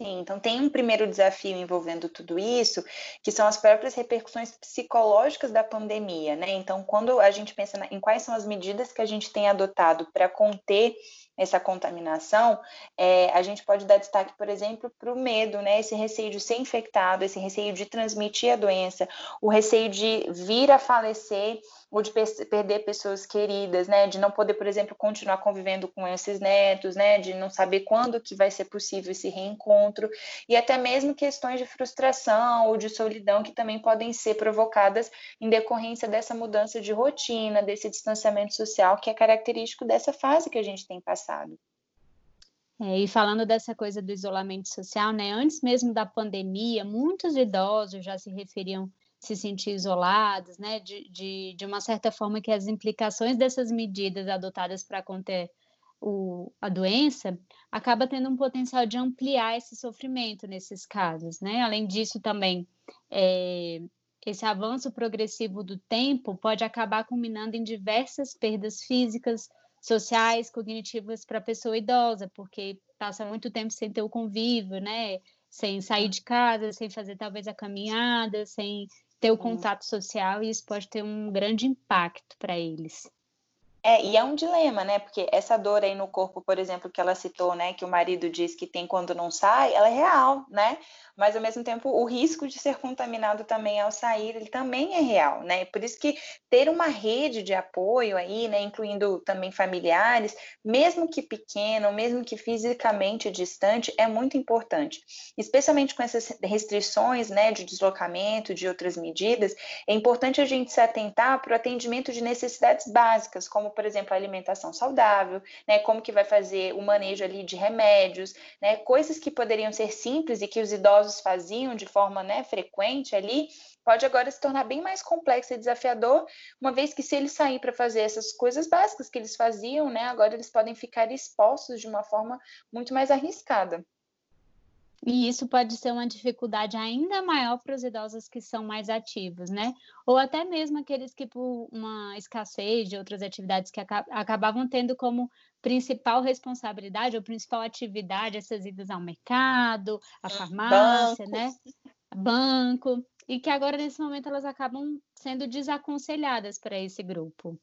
Sim, então tem um primeiro desafio envolvendo tudo isso, que são as próprias repercussões psicológicas da pandemia, né? Então, quando a gente pensa em quais são as medidas que a gente tem adotado para conter essa contaminação, é, a gente pode dar destaque, por exemplo, para o medo, né? Esse receio de ser infectado, esse receio de transmitir a doença, o receio de vir a falecer ou de perder pessoas queridas, né? De não poder, por exemplo, continuar convivendo com esses netos, né? De não saber quando que vai ser possível esse reencontro. encontro, e até mesmo questões de frustração ou de solidão que também podem ser provocadas em decorrência dessa mudança de rotina, desse distanciamento social que é característico dessa fase que a gente tem passado. É, e falando dessa coisa do isolamento social, né? Antes mesmo da pandemia, muitos idosos já se referiam se sentir isolados, né? De, de, de uma certa forma que as implicações dessas medidas adotadas para conter o, a doença acaba tendo um potencial de ampliar esse sofrimento nesses casos, né? Além disso, também é, esse avanço progressivo do tempo pode acabar culminando em diversas perdas físicas, sociais, cognitivas para a pessoa idosa, porque passa muito tempo sem ter o convívio, né? Sem sair de casa, sem fazer talvez a caminhada, sem ter o contato social, e isso pode ter um grande impacto para eles. É, e é um dilema, né? Porque essa dor aí no corpo, por exemplo, que ela citou, né, que o marido diz que tem quando não sai, ela é real, né? Mas ao mesmo tempo o risco de ser contaminado também ao sair, ele também é real, né? Por isso que ter uma rede de apoio aí, né, incluindo também familiares, mesmo que pequeno, mesmo que fisicamente distante, é muito importante. Especialmente com essas restrições, né, de deslocamento, de outras medidas, é importante a gente se atentar para o atendimento de necessidades básicas, como por exemplo, a alimentação saudável, né, como que vai fazer o manejo ali de remédios, né, coisas que poderiam ser simples e que os idosos faziam de forma né, frequente ali, pode agora se tornar bem mais complexo e desafiador, uma vez que se eles saírem para fazer essas coisas básicas que eles faziam, né, agora eles podem ficar expostos de uma forma muito mais arriscada. E isso pode ser uma dificuldade ainda maior para os idosos que são mais ativos, né? Ou até mesmo aqueles que, por uma escassez de outras atividades que acabavam tendo como principal responsabilidade ou principal atividade essas idas ao mercado, à farmácia, Banco. né? Banco. E que agora, nesse momento, elas acabam sendo desaconselhadas para esse grupo.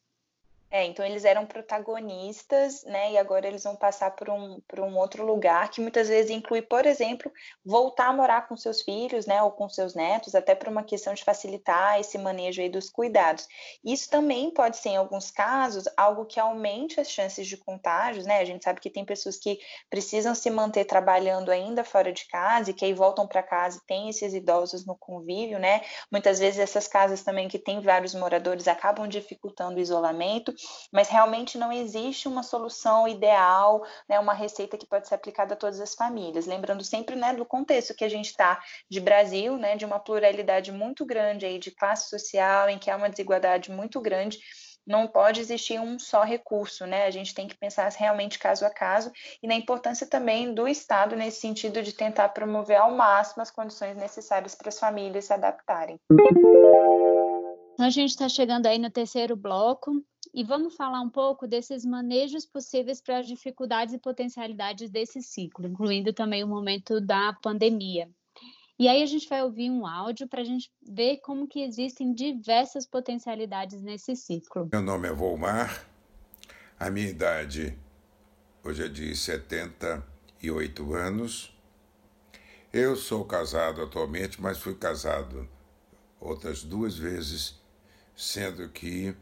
É, então eles eram protagonistas, né? E agora eles vão passar por um, por um outro lugar que muitas vezes inclui, por exemplo, voltar a morar com seus filhos, né? Ou com seus netos, até por uma questão de facilitar esse manejo aí dos cuidados. Isso também pode ser, em alguns casos, algo que aumente as chances de contágios, né? A gente sabe que tem pessoas que precisam se manter trabalhando ainda fora de casa e que aí voltam para casa e tem esses idosos no convívio, né? Muitas vezes essas casas também que tem vários moradores acabam dificultando o isolamento mas realmente não existe uma solução ideal, né, uma receita que pode ser aplicada a todas as famílias. Lembrando sempre né, do contexto que a gente está de Brasil, né, de uma pluralidade muito grande aí de classe social, em que há uma desigualdade muito grande não pode existir um só recurso, né? A gente tem que pensar realmente caso a caso e na importância também do Estado nesse sentido de tentar promover ao máximo as condições necessárias para as famílias se adaptarem. A gente está chegando aí no terceiro bloco e vamos falar um pouco desses manejos possíveis para as dificuldades e potencialidades desse ciclo, incluindo também o momento da pandemia. E aí a gente vai ouvir um áudio para a gente ver como que existem diversas potencialidades nesse ciclo. Meu nome é Volmar, a minha idade hoje é de 78 anos. Eu sou casado atualmente, mas fui casado outras duas vezes, sendo que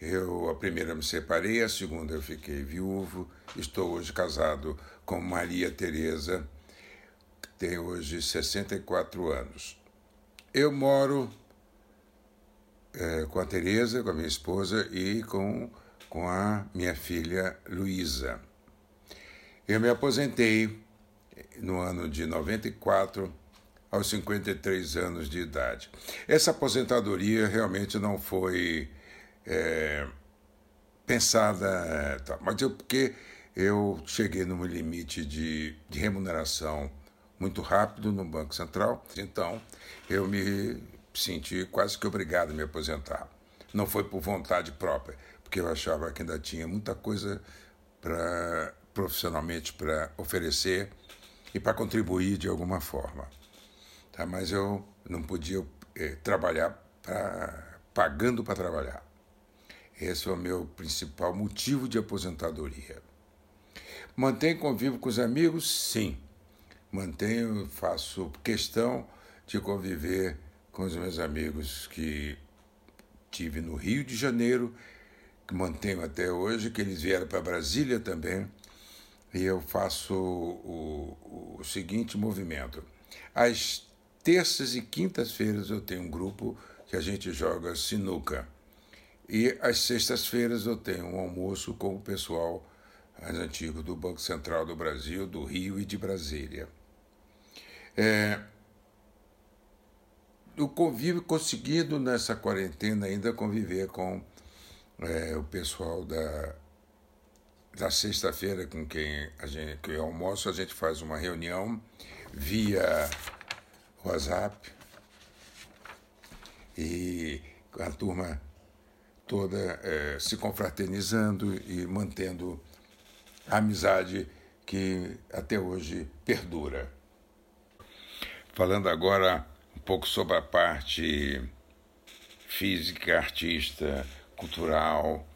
eu, a primeira, me separei, a segunda, eu fiquei viúvo. Estou hoje casado com Maria Tereza, que tem hoje 64 anos. Eu moro é, com a Tereza, com a minha esposa e com, com a minha filha Luísa. Eu me aposentei no ano de 94, aos 53 anos de idade. Essa aposentadoria realmente não foi é, pensada, tá, mas eu, porque eu cheguei num limite de, de remuneração muito rápido no Banco Central, então eu me senti quase que obrigado a me aposentar. Não foi por vontade própria, porque eu achava que ainda tinha muita coisa para profissionalmente para oferecer e para contribuir de alguma forma. Tá? Mas eu não podia é, trabalhar pra, pagando para trabalhar. Esse é o meu principal motivo de aposentadoria. Mantenho convívio com os amigos? Sim. Mantenho, faço questão de conviver com os meus amigos que tive no Rio de Janeiro, que mantenho até hoje, que eles vieram para Brasília também. e eu faço o, o, o seguinte movimento. Às terças e quintas-feiras eu tenho um grupo que a gente joga sinuca. E às sextas-feiras eu tenho um almoço com o pessoal mais antigo do Banco Central do Brasil, do Rio e de Brasília. É, o convívio conseguido nessa quarentena ainda conviver com é, o pessoal da, da sexta-feira com quem a gente que eu almoço, a gente faz uma reunião via WhatsApp e a turma toda é, se confraternizando e mantendo a amizade que até hoje perdura. Falando agora um pouco sobre a parte física, artista, cultural,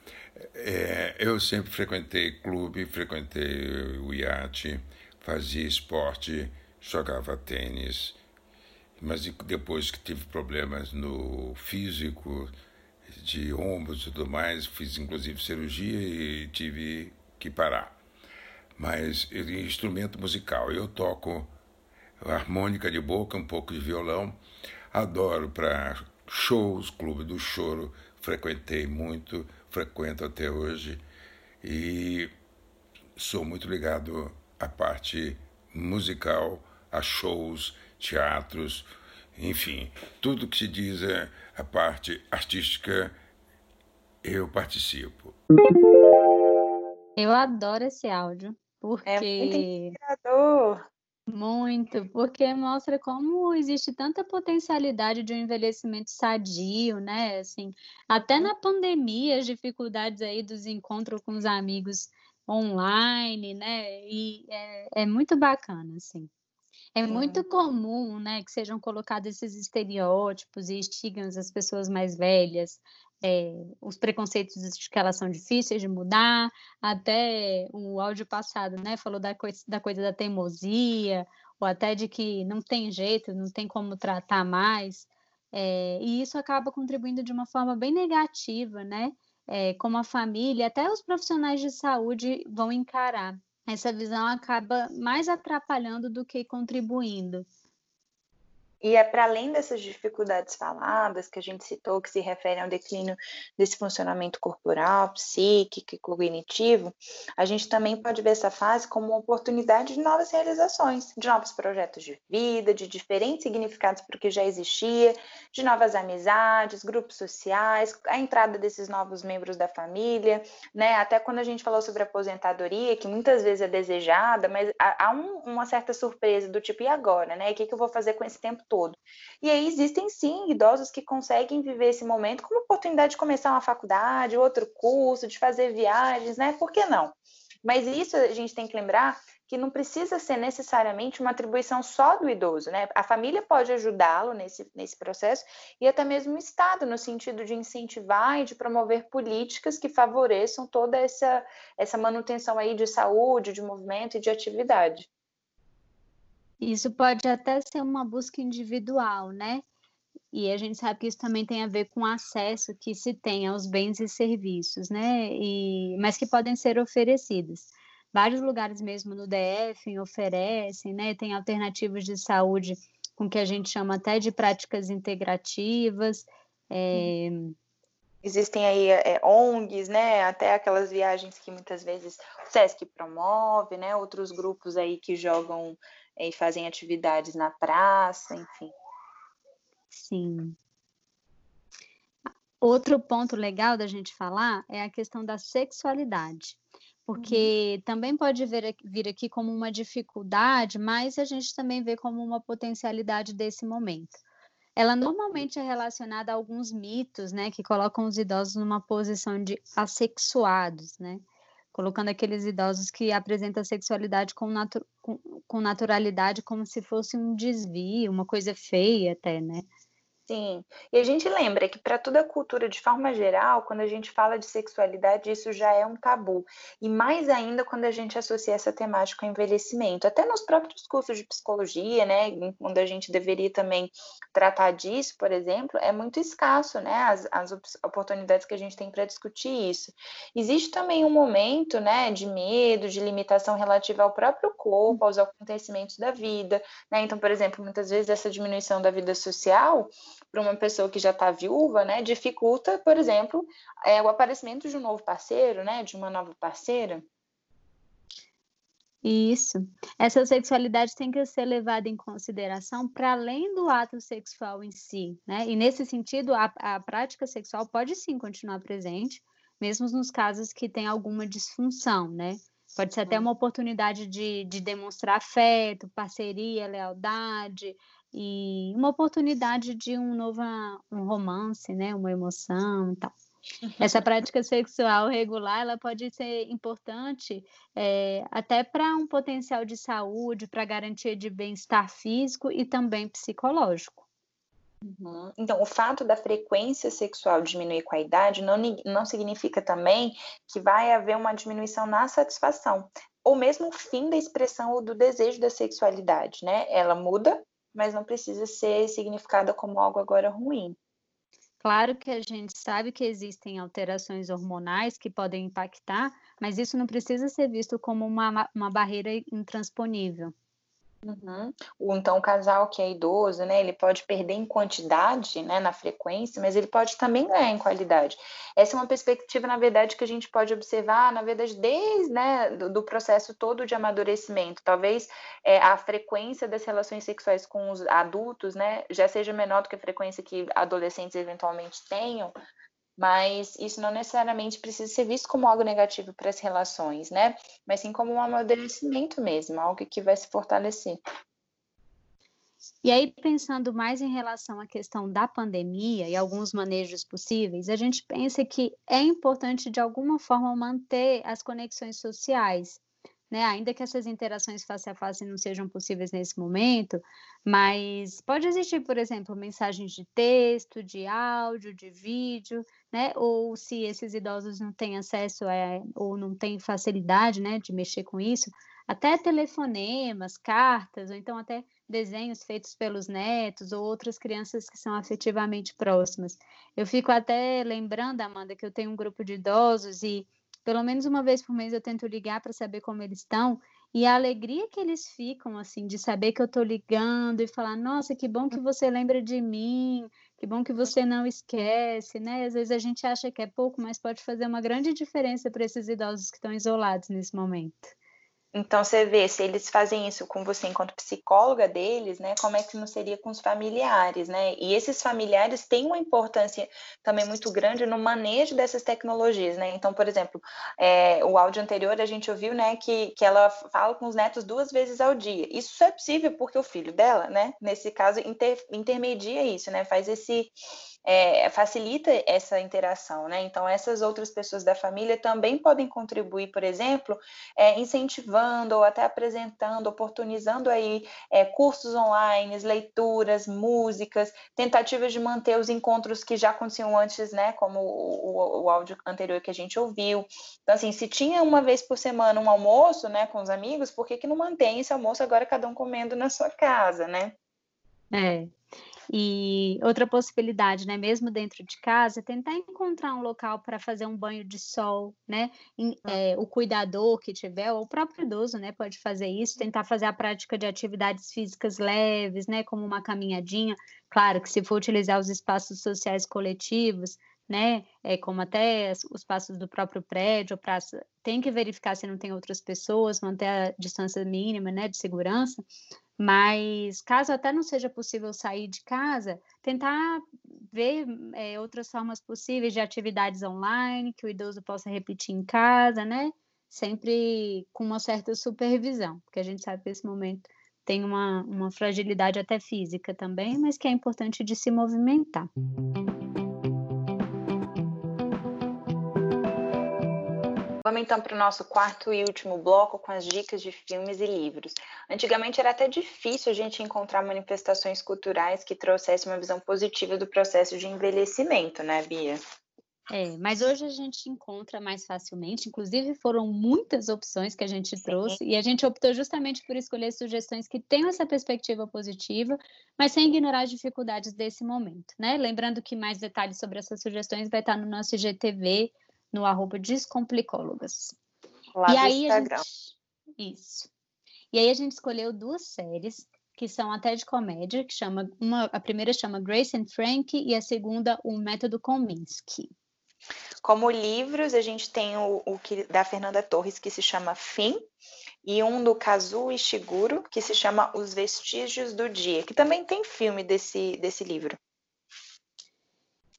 é, eu sempre frequentei clube, frequentei o iate, fazia esporte, jogava tênis, mas depois que tive problemas no físico, de ombros e tudo mais, fiz inclusive cirurgia e tive que parar. Mas instrumento musical, eu toco harmônica de boca, um pouco de violão, adoro para shows, clube do choro, frequentei muito, frequento até hoje. E sou muito ligado à parte musical, a shows, teatros, enfim, tudo que se diz é a parte artística, eu participo. Eu adoro esse áudio, porque. É muito inspirador. Muito, porque mostra como existe tanta potencialidade de um envelhecimento sadio, né? Assim, até na pandemia, as dificuldades aí dos encontros com os amigos online, né? E é, é muito bacana, assim. É muito comum, né, que sejam colocados esses estereótipos e estigmas às pessoas mais velhas, é, os preconceitos de que elas são difíceis de mudar, até o áudio passado, né, falou da, coi da coisa da teimosia, ou até de que não tem jeito, não tem como tratar mais, é, e isso acaba contribuindo de uma forma bem negativa, né, é, como a família, até os profissionais de saúde vão encarar essa visão acaba mais atrapalhando do que contribuindo. E é para além dessas dificuldades faladas que a gente citou, que se referem ao declínio desse funcionamento corporal, psíquico e cognitivo, a gente também pode ver essa fase como uma oportunidade de novas realizações, de novos projetos de vida, de diferentes significados para o que já existia, de novas amizades, grupos sociais, a entrada desses novos membros da família, né? Até quando a gente falou sobre aposentadoria, que muitas vezes é desejada, mas há um, uma certa surpresa do tipo, e agora, né? O que, que eu vou fazer com esse tempo todo. E aí existem sim idosos que conseguem viver esse momento como oportunidade de começar uma faculdade, outro curso, de fazer viagens, né? Por que não? Mas isso a gente tem que lembrar que não precisa ser necessariamente uma atribuição só do idoso, né? A família pode ajudá-lo nesse, nesse processo e até mesmo o Estado, no sentido de incentivar e de promover políticas que favoreçam toda essa, essa manutenção aí de saúde, de movimento e de atividade. Isso pode até ser uma busca individual, né? E a gente sabe que isso também tem a ver com o acesso que se tem aos bens e serviços, né? E, mas que podem ser oferecidos. Vários lugares mesmo no DF oferecem, né? Tem alternativas de saúde com que a gente chama até de práticas integrativas. É... Existem aí é, ONGs, né? Até aquelas viagens que muitas vezes o SESC promove, né? Outros grupos aí que jogam e fazem atividades na praça, enfim. Sim. Outro ponto legal da gente falar é a questão da sexualidade, porque uhum. também pode vir, vir aqui como uma dificuldade, mas a gente também vê como uma potencialidade desse momento. Ela normalmente é relacionada a alguns mitos, né, que colocam os idosos numa posição de assexuados, né? Colocando aqueles idosos que apresentam a sexualidade com, natu com, com, naturalidade como se fosse um desvio, uma coisa feia até, né? Sim, e a gente lembra que para toda a cultura, de forma geral, quando a gente fala de sexualidade, isso já é um tabu. E mais ainda quando a gente associa essa temática ao envelhecimento. Até nos próprios cursos de psicologia, né, quando a gente deveria também tratar disso, por exemplo, é muito escasso, né, as, as oportunidades que a gente tem para discutir isso. Existe também um momento, né, de medo, de limitação relativa ao próprio corpo, aos acontecimentos da vida, né? Então, por exemplo, muitas vezes essa diminuição da vida social para uma pessoa que já está viúva, né, dificulta, por exemplo, é, o aparecimento de um novo parceiro, né, de uma nova parceira. Isso. Essa sexualidade tem que ser levada em consideração para além do ato sexual em si, né? E nesse sentido, a, a prática sexual pode sim continuar presente, mesmo nos casos que tem alguma disfunção, né? Pode ser até uma oportunidade de, de demonstrar afeto, parceria, lealdade, e uma oportunidade de um novo um romance, né, uma emoção e tal. Essa [laughs] prática sexual regular, ela pode ser importante é, até para um potencial de saúde, para garantia de bem-estar físico e também psicológico. Uhum. Então, o fato da frequência sexual diminuir com a idade não, não significa também que vai haver uma diminuição na satisfação, ou mesmo o fim da expressão ou do desejo da sexualidade, né? Ela muda, mas não precisa ser significada como algo agora ruim. Claro que a gente sabe que existem alterações hormonais que podem impactar, mas isso não precisa ser visto como uma, uma barreira intransponível. Uhum. Ou então o casal que é idoso, né, ele pode perder em quantidade, né, na frequência, mas ele pode também ganhar em qualidade. Essa é uma perspectiva, na verdade, que a gente pode observar, na verdade, desde, né, do, do processo todo de amadurecimento. Talvez é, a frequência das relações sexuais com os adultos, né, já seja menor do que a frequência que adolescentes eventualmente tenham, mas isso não necessariamente precisa ser visto como algo negativo para as relações, né? Mas sim como um amadurecimento mesmo, algo que vai se fortalecer. E aí, pensando mais em relação à questão da pandemia e alguns manejos possíveis, a gente pensa que é importante, de alguma forma, manter as conexões sociais, né? Ainda que essas interações face a face não sejam possíveis nesse momento, mas pode existir, por exemplo, mensagens de texto, de áudio, de vídeo, né? Ou se esses idosos não têm acesso a, ou não têm facilidade, né, de mexer com isso, até telefonemas, cartas, ou então até desenhos feitos pelos netos ou outras crianças que são afetivamente próximas. Eu fico até lembrando, Amanda, que eu tenho um grupo de idosos e pelo menos uma vez por mês eu tento ligar para saber como eles estão. E a alegria que eles ficam, assim, de saber que eu estou ligando e falar: nossa, que bom que você lembra de mim, que bom que você não esquece, né? Às vezes a gente acha que é pouco, mas pode fazer uma grande diferença para esses idosos que estão isolados nesse momento. Então você vê se eles fazem isso com você enquanto psicóloga deles, né? Como é que não seria com os familiares, né? E esses familiares têm uma importância também muito grande no manejo dessas tecnologias, né? Então, por exemplo, é, o áudio anterior a gente ouviu, né, que, que ela fala com os netos duas vezes ao dia. Isso só é possível porque o filho dela, né? Nesse caso, inter, intermedia isso, né? Faz esse é, facilita essa interação, né? Então, essas outras pessoas da família também podem contribuir, por exemplo, é, incentivando ou até apresentando, oportunizando aí é, cursos online, leituras, músicas, tentativas de manter os encontros que já aconteciam antes, né? Como o, o, o áudio anterior que a gente ouviu. Então, assim, se tinha uma vez por semana um almoço, né, com os amigos, por que, que não mantém esse almoço agora cada um comendo na sua casa, né? É, e outra possibilidade, né, mesmo dentro de casa, é tentar encontrar um local para fazer um banho de sol, né? É, o cuidador que tiver, ou o próprio idoso, né, pode fazer isso, tentar fazer a prática de atividades físicas leves, né, como uma caminhadinha. Claro que se for utilizar os espaços sociais coletivos, né, é, como até os passos do próprio prédio, praça, tem que verificar se não tem outras pessoas, manter a distância mínima, né, de segurança, mas caso até não seja possível sair de casa, tentar ver é, outras formas possíveis de atividades online que o idoso possa repetir em casa, né? Sempre com uma certa supervisão, porque a gente sabe que esse momento tem uma, uma fragilidade até física também, mas que é importante de se movimentar. Vamos então para o nosso quarto e último bloco com as dicas de filmes e livros. Antigamente era até difícil a gente encontrar manifestações culturais que trouxessem uma visão positiva do processo de envelhecimento, né, Bia? É, mas hoje a gente encontra mais facilmente, inclusive foram muitas opções que a gente Sim. trouxe, e a gente optou justamente por escolher sugestões que tenham essa perspectiva positiva, mas sem ignorar as dificuldades desse momento, né? Lembrando que mais detalhes sobre essas sugestões vai estar no nosso IGTV, no arroba Descomplicólogas. Lá e aí Instagram. Gente... Isso. E aí a gente escolheu duas séries que são até de comédia, que chama uma, a primeira chama Grace and Frank e a segunda o Método Kominsky. Como livros, a gente tem o, o que, da Fernanda Torres, que se chama Fim, e um do Kazuo Ishiguro, que se chama Os Vestígios do Dia, que também tem filme desse, desse livro.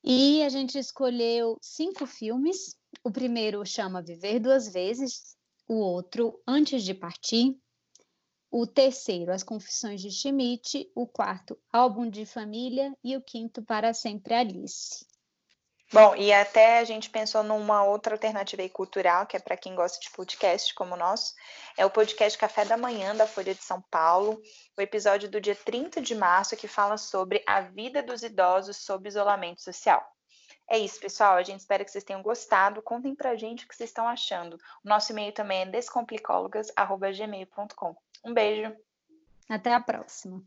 E a gente escolheu cinco filmes. O primeiro chama Viver Duas Vezes, o outro Antes de Partir, o terceiro As Confissões de Schmidt, o quarto Álbum de Família. E o quinto Para Sempre Alice. Bom, e até a gente pensou numa outra alternativa aí cultural, que é para quem gosta de podcast como o nosso, é o podcast Café da Manhã da Folha de São Paulo, o episódio do dia 30 de março, que fala sobre a vida dos idosos sob isolamento social. É isso, pessoal. A gente espera que vocês tenham gostado. Contem pra gente o que vocês estão achando. O nosso e-mail também é descomplicólogas.gmail.com. Um beijo. Até a próxima.